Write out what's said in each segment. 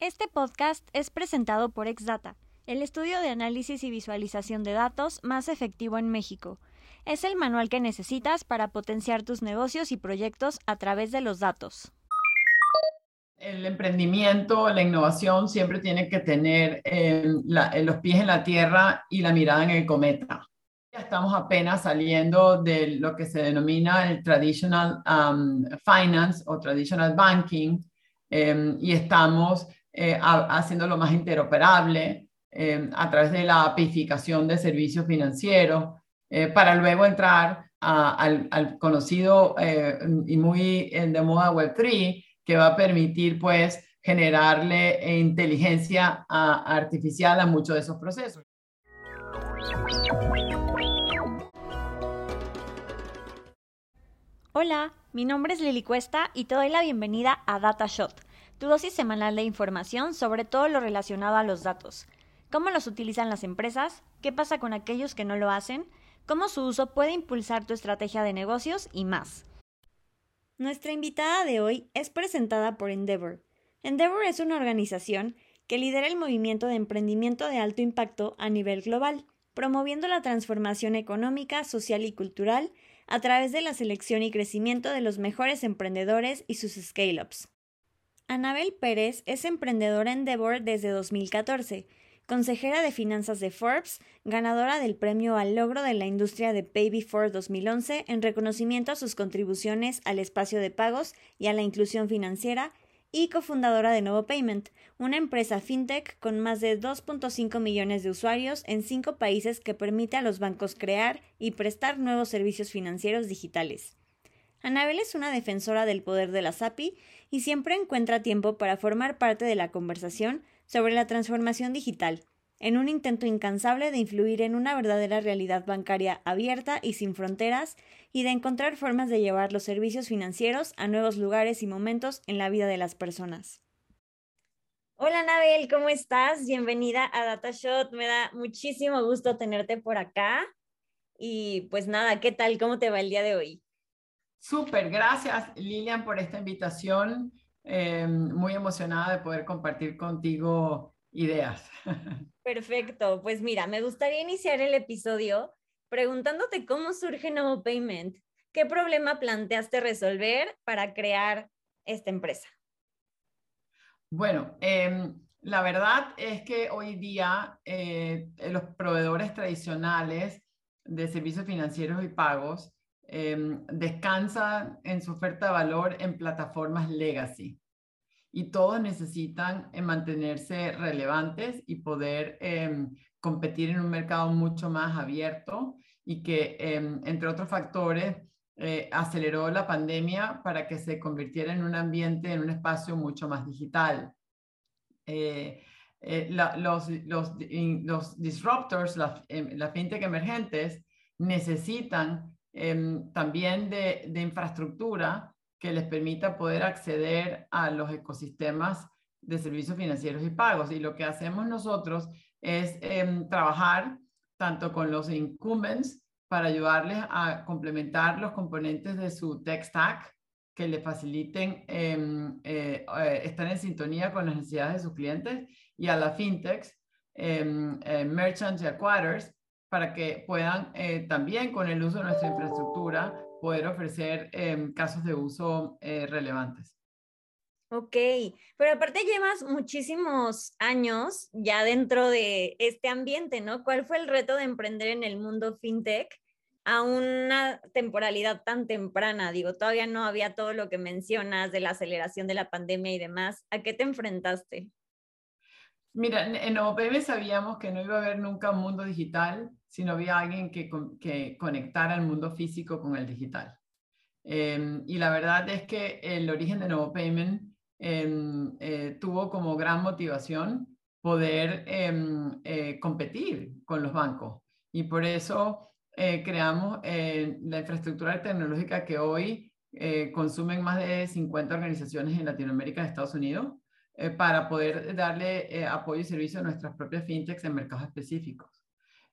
Este podcast es presentado por Exdata, el estudio de análisis y visualización de datos más efectivo en México. Es el manual que necesitas para potenciar tus negocios y proyectos a través de los datos. El emprendimiento, la innovación siempre tiene que tener eh, eh, los pies en la tierra y la mirada en el cometa. Ya estamos apenas saliendo de lo que se denomina el traditional um, finance o traditional banking eh, y estamos eh, haciéndolo más interoperable eh, a través de la apificación de servicios financieros, eh, para luego entrar al, conocido y muy de moda Web3, que va a permitir pues generarle inteligencia artificial a muchos de esos procesos. Hola, mi nombre es Lili Cuesta y te doy la bienvenida a DataShot tu dosis semanal de información sobre todo lo relacionado a los datos. ¿Cómo los utilizan las empresas? ¿Qué pasa con aquellos que no lo hacen? ¿Cómo su uso puede impulsar tu estrategia de negocios? Y más. Nuestra invitada de hoy es presentada por Endeavor. Endeavor es una organización que lidera el movimiento de emprendimiento de alto impacto a nivel global, promoviendo la transformación económica, social y cultural a través de la selección y crecimiento de los mejores emprendedores y sus scale-ups. Anabel Pérez es emprendedora en Endeavor desde 2014, consejera de finanzas de Forbes, ganadora del premio al logro de la industria de Pay Before 2011 en reconocimiento a sus contribuciones al espacio de pagos y a la inclusión financiera, y cofundadora de Novo Payment, una empresa fintech con más de 2.5 millones de usuarios en cinco países que permite a los bancos crear y prestar nuevos servicios financieros digitales. Anabel es una defensora del poder de la SAPI y siempre encuentra tiempo para formar parte de la conversación sobre la transformación digital, en un intento incansable de influir en una verdadera realidad bancaria abierta y sin fronteras y de encontrar formas de llevar los servicios financieros a nuevos lugares y momentos en la vida de las personas. Hola Anabel, ¿cómo estás? Bienvenida a DataShot. Me da muchísimo gusto tenerte por acá. Y pues nada, ¿qué tal? ¿Cómo te va el día de hoy? Súper, gracias Lilian por esta invitación. Eh, muy emocionada de poder compartir contigo ideas. Perfecto, pues mira, me gustaría iniciar el episodio preguntándote cómo surge Novo Payment. ¿Qué problema planteaste resolver para crear esta empresa? Bueno, em, la verdad es que hoy día eh, los proveedores tradicionales de servicios financieros y pagos Em, descansa en su oferta de valor en plataformas legacy y todos necesitan eh, mantenerse relevantes y poder em, competir en un mercado mucho más abierto y que, em, entre otros factores, eh, aceleró la pandemia para que se convirtiera en un ambiente, en un espacio mucho más digital. Eh, los, los, los, disruptors, las la fintech emergentes, necesitan Em, también de, infraestructura que les permita poder acceder a los ecosistemas de servicios financieros y pagos. Y lo que hacemos nosotros es em, trabajar tanto con los incumbents para ayudarles a complementar los componentes de su tech stack que le faciliten em, eh, eh, estar en sintonía con las necesidades de sus clientes y a las fintechs, eh, merchants y acquirers para que puedan eh, también con el uso de nuestra infraestructura poder ofrecer em, casos de uso eh, relevantes. Ok, pero aparte llevas muchísimos años ya dentro de este ambiente, ¿no? ¿Cuál fue el reto de emprender en el mundo fintech a una temporalidad tan temprana? Digo, todavía no había todo lo que mencionas de la aceleración de la pandemia y demás. ¿A qué te enfrentaste? Mira, en OPM sabíamos que no iba a haber nunca un mundo digital si no había alguien que, conectara el mundo físico con el digital. Em, y la verdad es que el origen de Novo Payment em, eh, tuvo como gran motivación poder em, eh, competir con los bancos. Y por eso eh, creamos la infraestructura tecnológica que hoy consumen más de 50 organizaciones en Latinoamérica y Estados Unidos para poder darle apoyo y servicio a nuestras propias fintechs en mercados específicos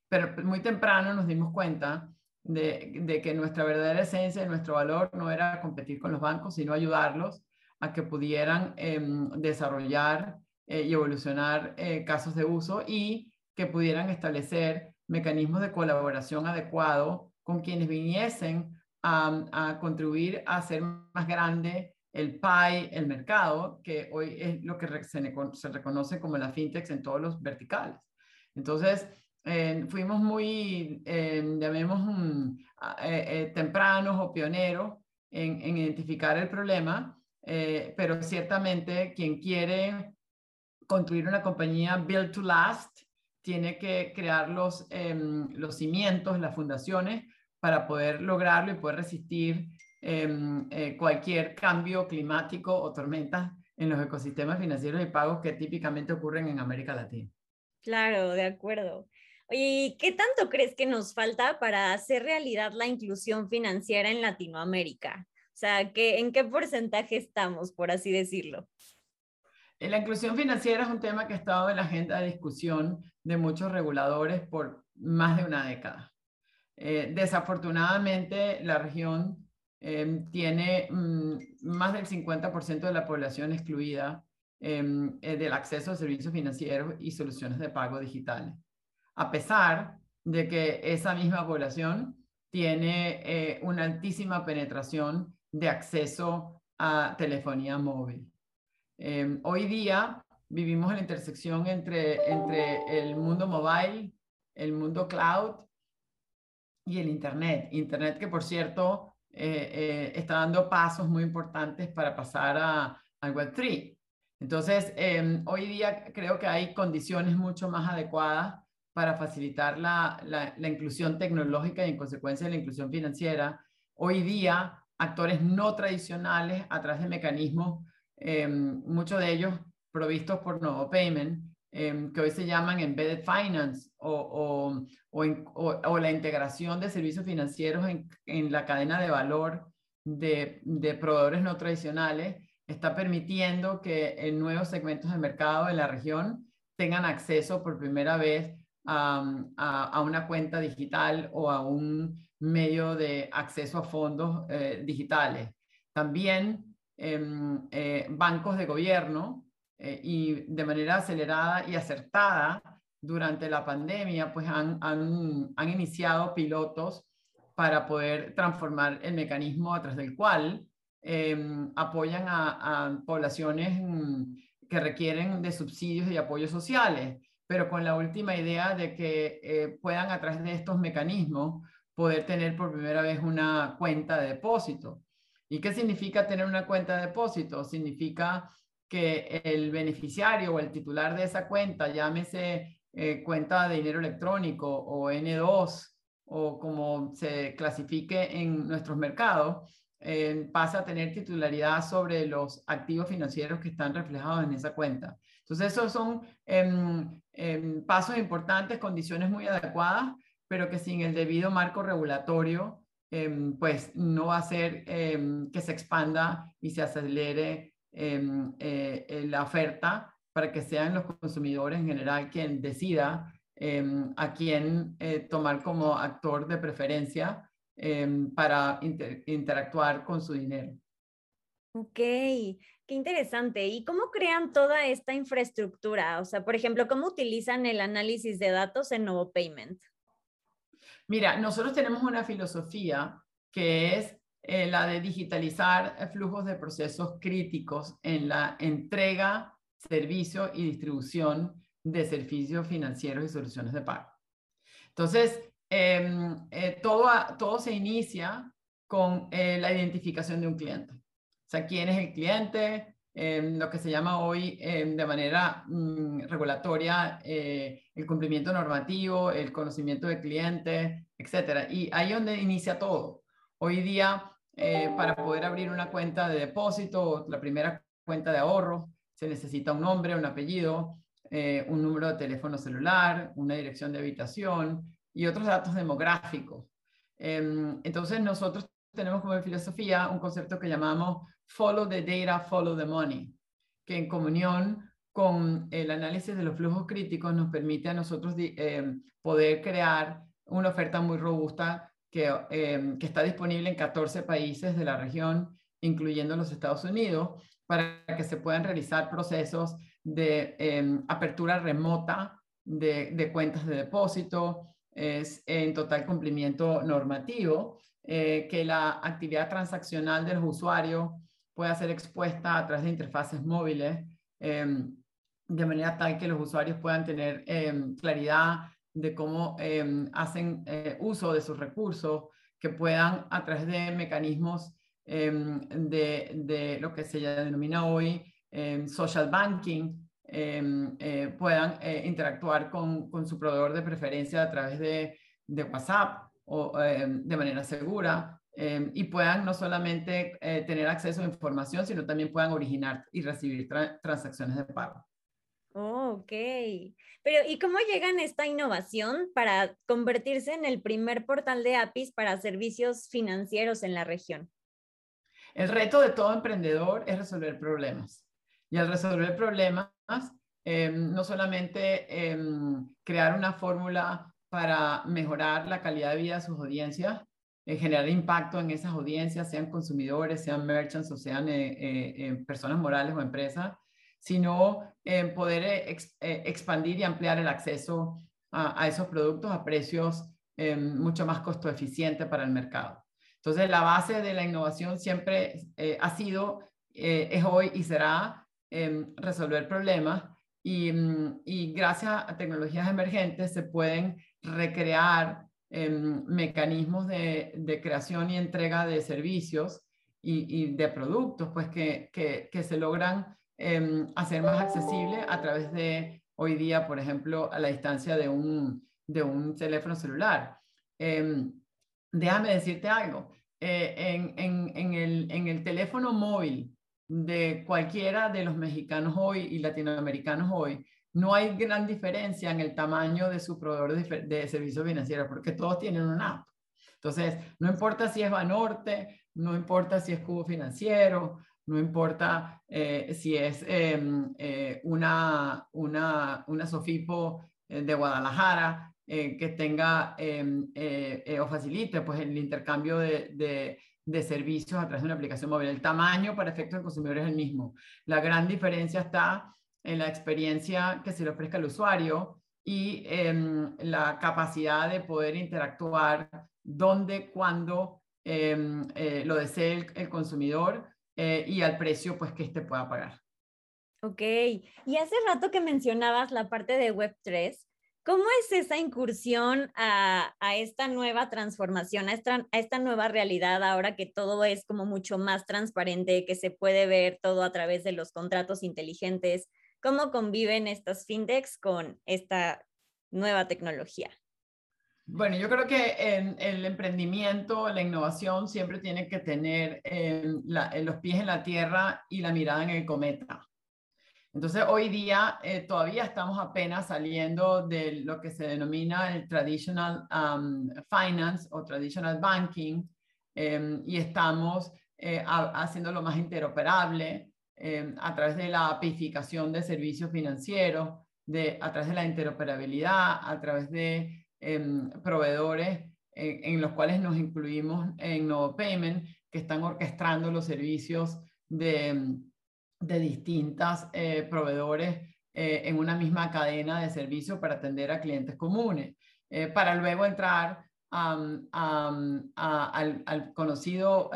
pero muy temprano nos dimos cuenta de, que nuestra verdadera esencia, nuestro valor no era competir con los bancos, sino ayudarlos a que pudieran em, desarrollar y evolucionar casos de uso y que pudieran establecer mecanismos de colaboración adecuado con quienes viniesen a, contribuir a hacer más grande el PIE, el mercado, que hoy es lo que se, reconoce como la fintech en todos los verticales. Entonces, fuimos muy, eh, llamemos, mm, eh, eh, tempranos o pioneros en, en identificar el problema, eh, pero ciertamente quien quiere construir una compañía build to last tiene que crear los, em, los cimientos, las fundaciones para poder lograrlo y poder resistir em, eh, cualquier cambio climático o tormentas en los ecosistemas financieros y pagos que típicamente ocurren en América Latina. Claro, de acuerdo. Oye, ¿qué tanto crees que nos falta para hacer realidad la inclusión financiera en Latinoamérica? O sea, ¿qué, ¿en qué porcentaje estamos, por así decirlo? La inclusión financiera es un tema que ha estado en la agenda de discusión de muchos reguladores por más de una década. Eh, desafortunadamente, la región em, tiene mm, más del 50% de la población excluida em, eh, del acceso a servicios financieros y soluciones de pago digitales, a pesar de que esa misma población tiene eh, una altísima penetración de acceso a telefonía móvil. Em, hoy día vivimos en la intersección entre, entre el mundo mobile, el mundo cloud y el Internet. Internet que, por cierto, eh, eh, está dando pasos muy importantes para pasar a, al Web3. Entonces, em, hoy día creo que hay condiciones mucho más adecuadas para facilitar la, la, la, inclusión tecnológica y en consecuencia la inclusión financiera. Hoy día, actores no tradicionales a través de mecanismos, em, muchos de ellos provistos por Novo Payment, em, que hoy se llaman Embedded Finance o, o, la integración de servicios financieros en, en la cadena de valor de, de, proveedores no tradicionales, está permitiendo que en nuevos segmentos de mercado en la región tengan acceso por primera vez a, una cuenta digital o a un medio de acceso a fondos eh, digitales. También em, eh, bancos de gobierno eh, y de manera acelerada y acertada durante la pandemia, pues han, iniciado pilotos para poder transformar el mecanismo a través del cual em, apoyan a, a, poblaciones mm, que requieren de subsidios y apoyos sociales, pero con la última idea de que eh, puedan a través de estos mecanismos poder tener por primera vez una cuenta de depósito. ¿Y qué significa tener una cuenta de depósito? Significa que el beneficiario o el titular de esa cuenta, llámese eh, cuenta de dinero electrónico o N2 o como se clasifique en nuestros mercados, eh, pasa a tener titularidad sobre los activos financieros que están reflejados en esa cuenta. Entonces, esos son em, em, pasos importantes, condiciones muy adecuadas, pero que sin el debido marco regulatorio, em, pues no va a ser que se expanda y se acelere eh, eh, la oferta para que sean los consumidores en general quien decida a quién eh, tomar como actor de preferencia para interactuar con su dinero. Ok, qué interesante. ¿Y cómo crean toda esta infraestructura? O sea, por ejemplo, ¿cómo utilizan el análisis de datos en Novo Payment? Mira, nosotros tenemos una filosofía que es eh, la de digitalizar flujos de procesos críticos en la entrega, servicio y distribución de servicios financieros y soluciones de pago. Entonces, em, eh, todo, todo se inicia con eh, la identificación de un cliente. O sea, quién es el cliente, em, lo que se llama hoy em, de manera mm, regulatoria el cumplimiento normativo, el conocimiento del cliente, etc. Y ahí es donde inicia todo. Hoy día eh, para poder abrir una cuenta de depósito, la primera cuenta de ahorro, se necesita un nombre, un apellido, eh, un número de teléfono celular, una dirección de habitación y otros datos demográficos. Em, entonces nosotros tenemos como filosofía un concepto que llamamos follow the data, follow the money, que en comunión con el análisis de los flujos críticos nos permite a nosotros em, poder crear una oferta muy robusta Em, que, está disponible en 14 países de la región, incluyendo los Estados Unidos, para que se puedan realizar procesos de em, apertura remota de, cuentas de depósito, es en total cumplimiento normativo, eh, que la actividad transaccional del usuario pueda ser expuesta a través de interfaces móviles, em, de manera tal que los usuarios puedan tener em, claridad de cómo hacen eh, uso de sus recursos, que puedan a través de mecanismos de, de, lo que se denomina hoy social banking, Em, eh, puedan eh, interactuar con, con, su proveedor de preferencia a través de, de WhatsApp o em, de manera segura em, y puedan no solamente eh, tener acceso a información, sino también puedan originar y recibir transacciones de pago. Oh, ok. Pero, ¿y cómo llegan esta innovación para convertirse en el primer portal de APIs para servicios financieros en la región? El reto de todo emprendedor es resolver problemas. Y al resolver problemas, em, no solamente em, crear una fórmula para mejorar la calidad de vida de sus audiencias, eh, generar impacto en esas audiencias, sean consumidores, sean merchants o sean eh, eh, personas morales o empresas, sino poder expandir y ampliar el acceso a, a esos productos a precios mucho más costo eficientes para el mercado. Entonces, la base de la innovación siempre ha sido, es hoy y será resolver problemas mm, y, gracias a tecnologías emergentes se pueden recrear em, mecanismos de, creación y entrega de servicios y, de productos, pues que, se logran em, hacer más accesibles a través de hoy día, por ejemplo, a la distancia de un, teléfono celular. déjame decirte algo. Eh, en el teléfono móvil de cualquiera de los mexicanos hoy y latinoamericanos hoy, no hay gran diferencia en el tamaño de su proveedor de, servicios financieros, porque todos tienen una app. Entonces, no importa si es Banorte, no importa si es Cubo Financiero, no importa eh, si es em, eh, una, una, una Sofipo eh, de Guadalajara que tenga em, o facilite pues, el intercambio de, de servicios a través de una aplicación móvil. El tamaño para efectos del consumidor es el mismo. La gran diferencia está en la experiencia que se le ofrezca al usuario y en la capacidad de poder interactuar donde, cuando em, eh, lo desee el, consumidor eh, y al precio pues que éste pueda pagar. Ok, y hace rato que mencionabas la parte de Web3, ¿Cómo es esa incursión a, esta nueva transformación, a esta, nueva realidad ahora que todo es como mucho más transparente, que se puede ver todo a través de los contratos inteligentes? ¿Cómo conviven estas fintechs con esta nueva tecnología? Bueno, yo creo que en el emprendimiento, la innovación siempre tiene que tener los pies en la tierra y la mirada en el cometa. Entonces, hoy día eh, todavía estamos apenas saliendo de lo que se denomina el traditional um, finance o traditional banking em, y estamos eh, haciéndolo más interoperable em, a través de la apificación de servicios financieros, de, a través de la interoperabilidad, a través de em, proveedores eh, en los cuales nos incluimos en Novo Payment, que están orquestando los servicios de de distintas eh, proveedores eh, en una misma cadena de servicio para atender a clientes comunes, eh, para luego entrar al, conocido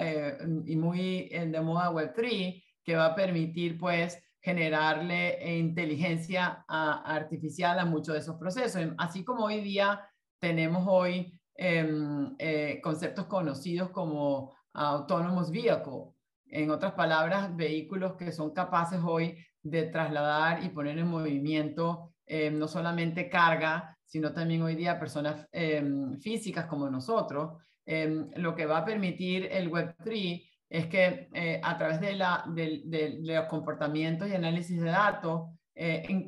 y muy de moda Web3, que va a permitir pues generarle inteligencia artificial a muchos de esos procesos. Así como hoy día tenemos hoy em, conceptos conocidos como autonomous vehicle, en otras palabras, vehículos que son capaces hoy de trasladar y poner en movimiento eh, no solamente carga, sino también hoy día personas eh, físicas como nosotros. Eh, lo que va a permitir el Web3 es que a través de, la, de, los comportamientos y análisis de datos,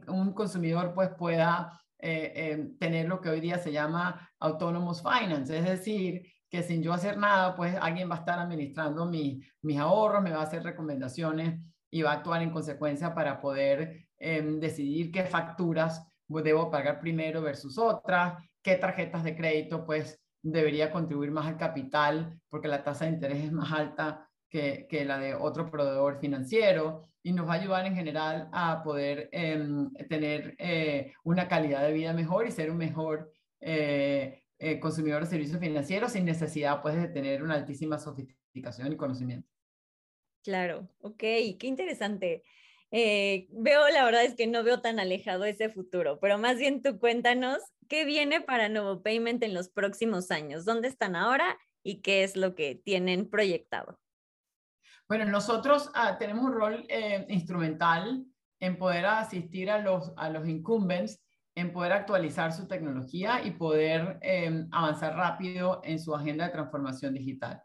un consumidor pues pueda tener lo que hoy día se llama autonomous finance, es decir, que sin yo hacer nada, pues alguien va a estar administrando mis ahorros, me va a hacer recomendaciones y va a actuar en consecuencia para poder em, decidir qué facturas debo pagar primero versus otras, qué tarjetas de crédito pues debería contribuir más al capital porque la tasa de interés es más alta que, la de otro proveedor financiero, y nos va a ayudar en general a poder em, tener eh, una calidad de vida mejor y ser un mejor eh, eh, consumidor de servicios financieros sin necesidad pues de tener una altísima sofisticación y conocimiento. Claro, ok, qué interesante. veo, la verdad es que no veo tan alejado ese futuro, pero más bien tú cuéntanos qué viene para Novo Payment en los próximos años, dónde están ahora y qué es lo que tienen proyectado. Bueno, nosotros ah, tenemos un rol eh, instrumental en poder asistir a los, a los incumbents, en poder actualizar su tecnología y poder em, avanzar rápido en su agenda de transformación digital.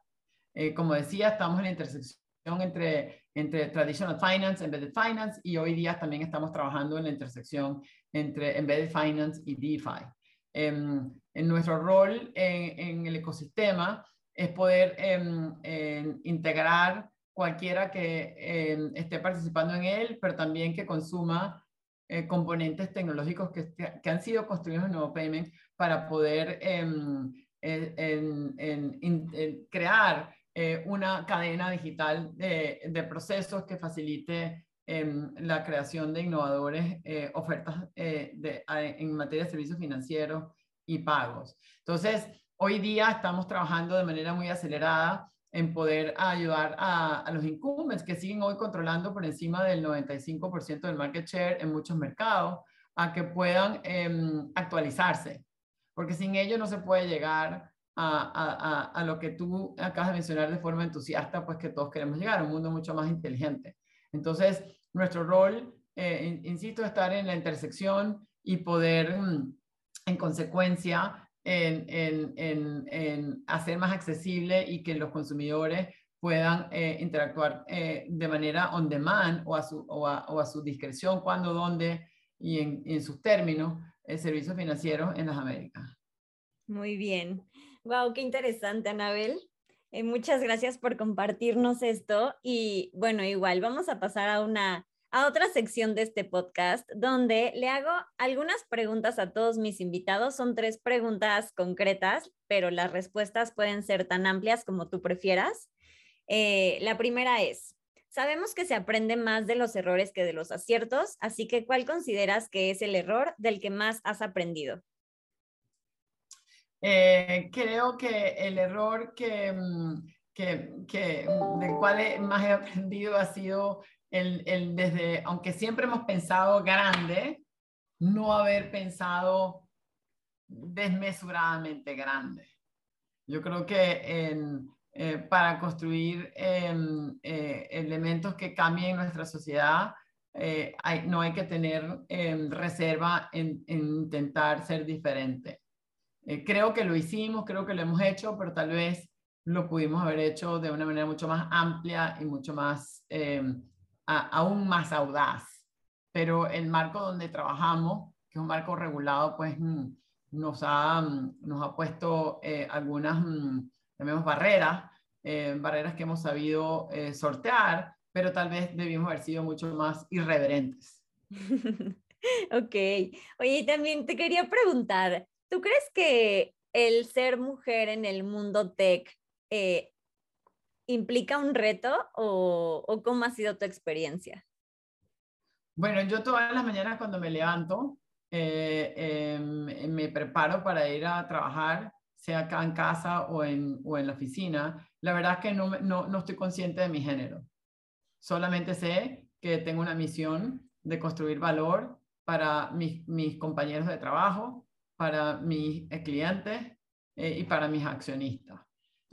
Eh, como decía, estamos en la intersección entre, entre Traditional Finance, Embedded Finance, y hoy día también estamos trabajando en la intersección entre Embedded Finance y DeFi. Em, en nuestro rol en, en, el ecosistema es poder em, integrar cualquiera que eh, esté participando en él, pero también que consuma eh, componentes tecnológicos que, han sido construidos en Nuevo Payment para poder em, en, crear eh, una cadena digital de, procesos que facilite em, la creación de innovadores, ofertas en materia de servicios financieros y pagos. Entonces, hoy día estamos trabajando de manera muy acelerada en poder ayudar a, los incumbents que siguen hoy controlando por encima del 95% del market share en muchos mercados, a que puedan em, actualizarse, porque sin ello no se puede llegar a, a, lo que tú acabas de mencionar de forma entusiasta, pues que todos queremos llegar a un mundo mucho más inteligente. Entonces, nuestro rol, eh, insisto, estar en la intersección y poder, mm, en consecuencia, en, hacer más accesible y que los consumidores puedan eh, interactuar eh, de manera on demand o a su, o a, su discreción, cuando, dónde y en, sus términos, el servicios financieros en las Américas. Muy bien. Wow, qué interesante, Anabel. Eh, muchas gracias por compartirnos esto. Y bueno, igual vamos a pasar a una a otra sección de este podcast donde le hago algunas preguntas a todos mis invitados. Son tres preguntas concretas, pero las respuestas pueden ser tan amplias como tú prefieras. Eh, la primera es, sabemos que se aprende más de los errores que de los aciertos, así que ¿cuál consideras que es el error del que más has aprendido? Eh, creo que el error que, mm, que, que, del cual más he aprendido ha sido el, desde, aunque siempre hemos pensado grande, no haber pensado desmesuradamente grande. Yo creo que eh, para construir em, eh, elementos que cambien nuestra sociedad, eh, no hay que tener em, reserva en, intentar ser diferente. creo que lo hicimos, creo que lo hemos hecho, pero tal vez lo pudimos haber hecho de una manera mucho más amplia y mucho más aún más audaz. Pero el marco donde trabajamos, que es un marco regulado, pues mm, nos ha, mm, nos ha puesto eh, algunas, mm, barreras, eh, barreras que hemos sabido eh, sortear, pero tal vez debimos haber sido mucho más irreverentes. ok. Oye, también te quería preguntar, ¿tú crees que el ser mujer en el mundo tech implica un reto o, cómo ha sido tu experiencia? Bueno, yo todas las mañanas cuando me levanto, eh, em, me preparo para ir a trabajar, sea acá en casa o en, o la oficina. La verdad es que no, estoy consciente de mi género. Solamente sé que tengo una misión de construir valor para mis, mis compañeros de trabajo, para mis clientes eh, y para mis accionistas.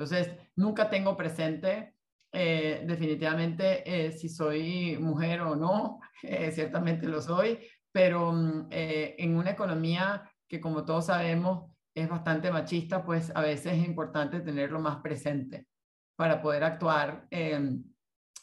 Entonces, nunca tengo presente eh, definitivamente eh, si soy mujer o no, eh, ciertamente lo soy, pero mm, en una economía que como todos sabemos es bastante machista, pues a veces es importante tenerlo más presente para poder actuar en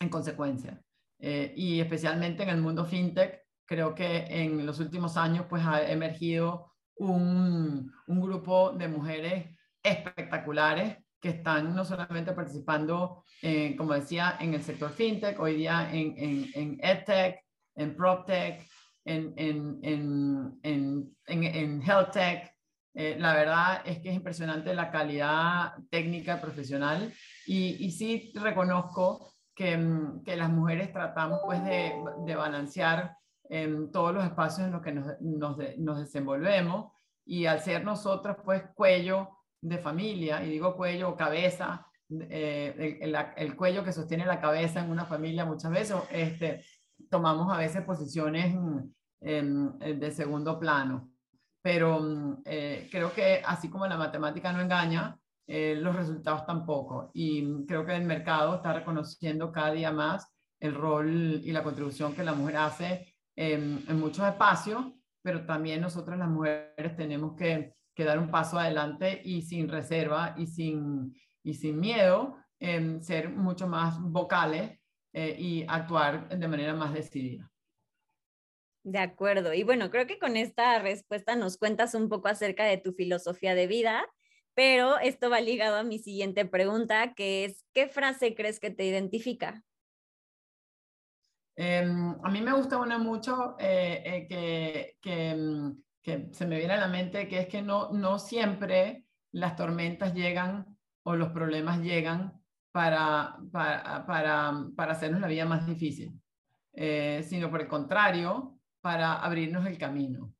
consecuencia. y especialmente en el mundo fintech, creo que en los últimos años pues ha emergido un, un grupo de mujeres espectaculares que están no solamente participando, eh, como decía, en el sector fintech, hoy día en, en, en edtech, en proptech, en, en, healthtech. Eh, la verdad es que es impresionante la calidad técnica profesional y, y sí reconozco que, mm, que las mujeres tratamos pues de, de balancear en todos los espacios en los que nos, nos, nos desenvolvemos y al ser nosotras pues cuello de familia, y digo cuello o cabeza, eh, el, el, cuello que sostiene la cabeza en una familia muchas veces, este, tomamos a veces posiciones de segundo plano. Pero mm, eh, creo que así como la matemática no engaña, eh, los resultados tampoco. Y creo que el mercado está reconociendo cada día más el rol y la contribución que la mujer hace en, en muchos espacios, pero también nosotros las mujeres tenemos que, que, dar un paso adelante y sin reserva y sin, y sin miedo, en ser mucho más vocales eh, y actuar de manera más decidida. De acuerdo. Y bueno, creo que con esta respuesta nos cuentas un poco acerca de tu filosofía de vida, pero esto va ligado a mi siguiente pregunta, que es, ¿qué frase crees que te identifica? Em, a mí me gusta una mucho eh, eh, que, que, mm, que, se me viene a la mente, que es que no, no siempre las tormentas llegan o los problemas llegan para, para, para, para hacernos la vida más difícil, eh, sino por el contrario, para abrirnos el camino.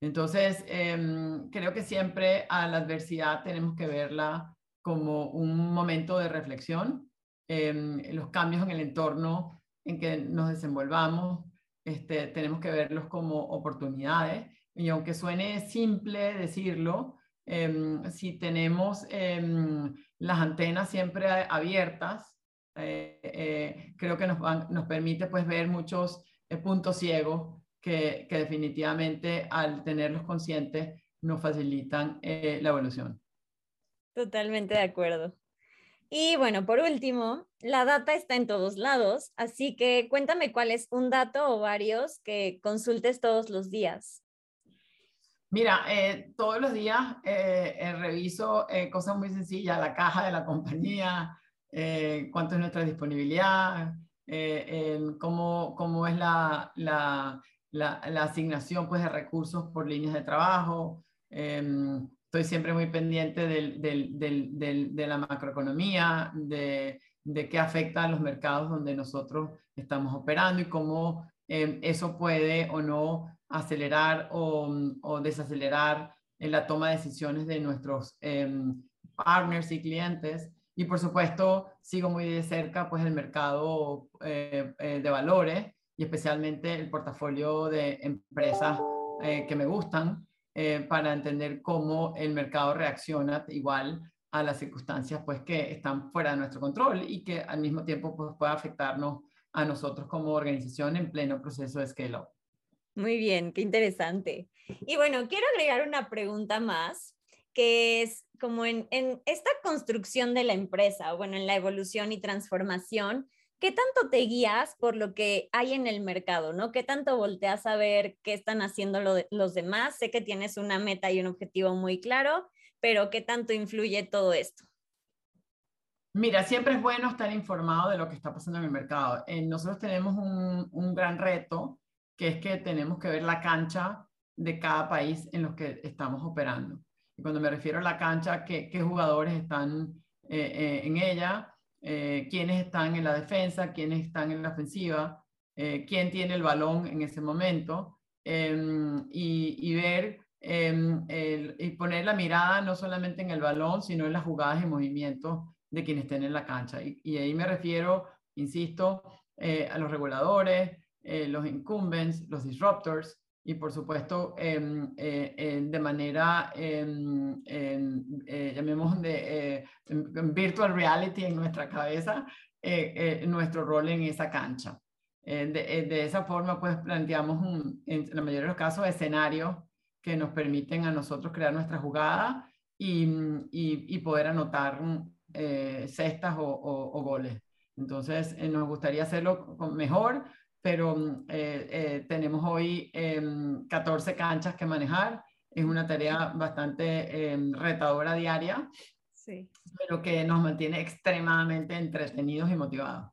Entonces, em, creo que siempre a la adversidad tenemos que verla como un momento de reflexión. Em, los cambios en el entorno en que nos desenvolvamos, este, tenemos que verlos como oportunidades. Y aunque suene simple decirlo, em, si tenemos las antenas siempre abiertas, eh, eh, creo que nos, nos permite pues ver muchos eh, puntos ciegos que, que, definitivamente al tenerlos conscientes nos facilitan la evolución. Totalmente de acuerdo. Y bueno, por último, la data está en todos lados, así que cuéntame cuál es un dato o varios que consultes todos los días. Mira, eh, todos los días eh, eh, reviso cosas muy sencillas, la caja de la compañía, cuánto es nuestra disponibilidad, cómo, cómo, es la, la, asignación pues, de recursos por líneas de trabajo. Em, estoy siempre muy pendiente del, del, del, de la macroeconomía, de, de qué afecta a los mercados donde nosotros estamos operando y cómo em, eso puede o no acelerar o, o desacelerar en la toma de decisiones de nuestros em, partners y clientes. Y por supuesto, sigo muy de cerca pues, el mercado eh, eh, de valores y especialmente el portafolio de empresas eh, que me gustan para entender cómo el mercado reacciona igual a las circunstancias pues, que están fuera de nuestro control y que al mismo tiempo pues, puede afectarnos a nosotros como organización en pleno proceso de scale-up. Muy bien, qué interesante. Y bueno, quiero agregar una pregunta más, que es como en, esta construcción de la empresa, bueno, en la evolución y transformación, ¿qué tanto te guías por lo que hay en el mercado, no? ¿Qué tanto volteas a ver qué están haciendo los demás? Sé que tienes una meta y un objetivo muy claro, pero ¿qué tanto influye todo esto? Mira, siempre es bueno estar informado de lo que está pasando en el mercado. Eh, nosotros tenemos un gran reto que es que tenemos que ver la cancha de cada país en los que estamos operando. Y cuando me refiero a la cancha, qué, jugadores están eh, eh, en ella, eh, quiénes están en la defensa, quiénes están en la ofensiva, quién tiene el balón en ese momento, em, y, y, ver em, y poner la mirada no solamente en el balón, sino en las jugadas y movimientos de quienes estén en la cancha. Y ahí me refiero, insisto, a los reguladores, eh, los incumbents, los disruptors y por supuesto em, eh, de manera, em, eh, llamemos de virtual reality en nuestra cabeza, nuestro rol en esa cancha. De, de, esa forma pues planteamos en la mayoría de los casos escenarios que nos permiten a nosotros crear nuestra jugada y, y, y poder anotar cestas o, o, o goles. Entonces, nos gustaría hacerlo mejor, pero mm, eh, eh, tenemos hoy 14 em, canchas que manejar. Es una tarea bastante em, retadora diaria, sí. pero que nos mantiene extremadamente entretenidos y motivados.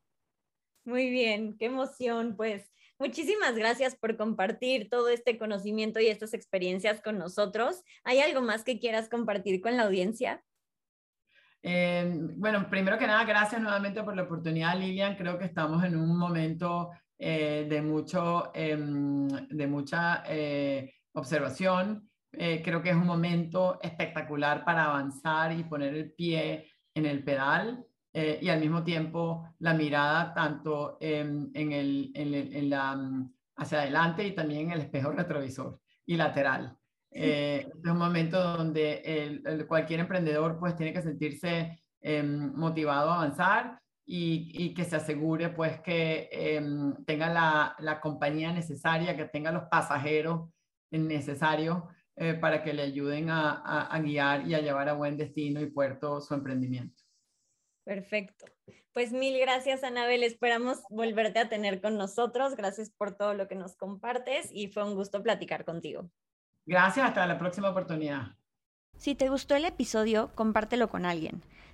Muy bien, qué emoción. Pues muchísimas gracias por compartir todo este conocimiento y estas experiencias con nosotros. ¿Hay algo más que quieras compartir con la audiencia? Em, bueno, primero que nada, gracias nuevamente por la oportunidad, Lilian. Creo que estamos en un momento eh, de, mucho, em, de mucha eh, observación. Eh, creo que es un momento espectacular para avanzar y poner el pie en el pedal y al mismo tiempo la mirada tanto en, el, en, la, hacia adelante y también en el espejo retrovisor y lateral. Eh, es un momento donde cualquier emprendedor pues tiene que sentirse em, motivado a avanzar y, que se asegure pues que em, tenga la, la, compañía necesaria, que tenga los pasajeros necesarios eh, para que le ayuden a, a, guiar y a llevar a buen destino y puerto su emprendimiento. Perfecto. Pues mil gracias, Anabel. Esperamos volverte a tener con nosotros. Gracias por todo lo que nos compartes y fue un gusto platicar contigo. Gracias, hasta la próxima oportunidad. Si te gustó el episodio, compártelo con alguien.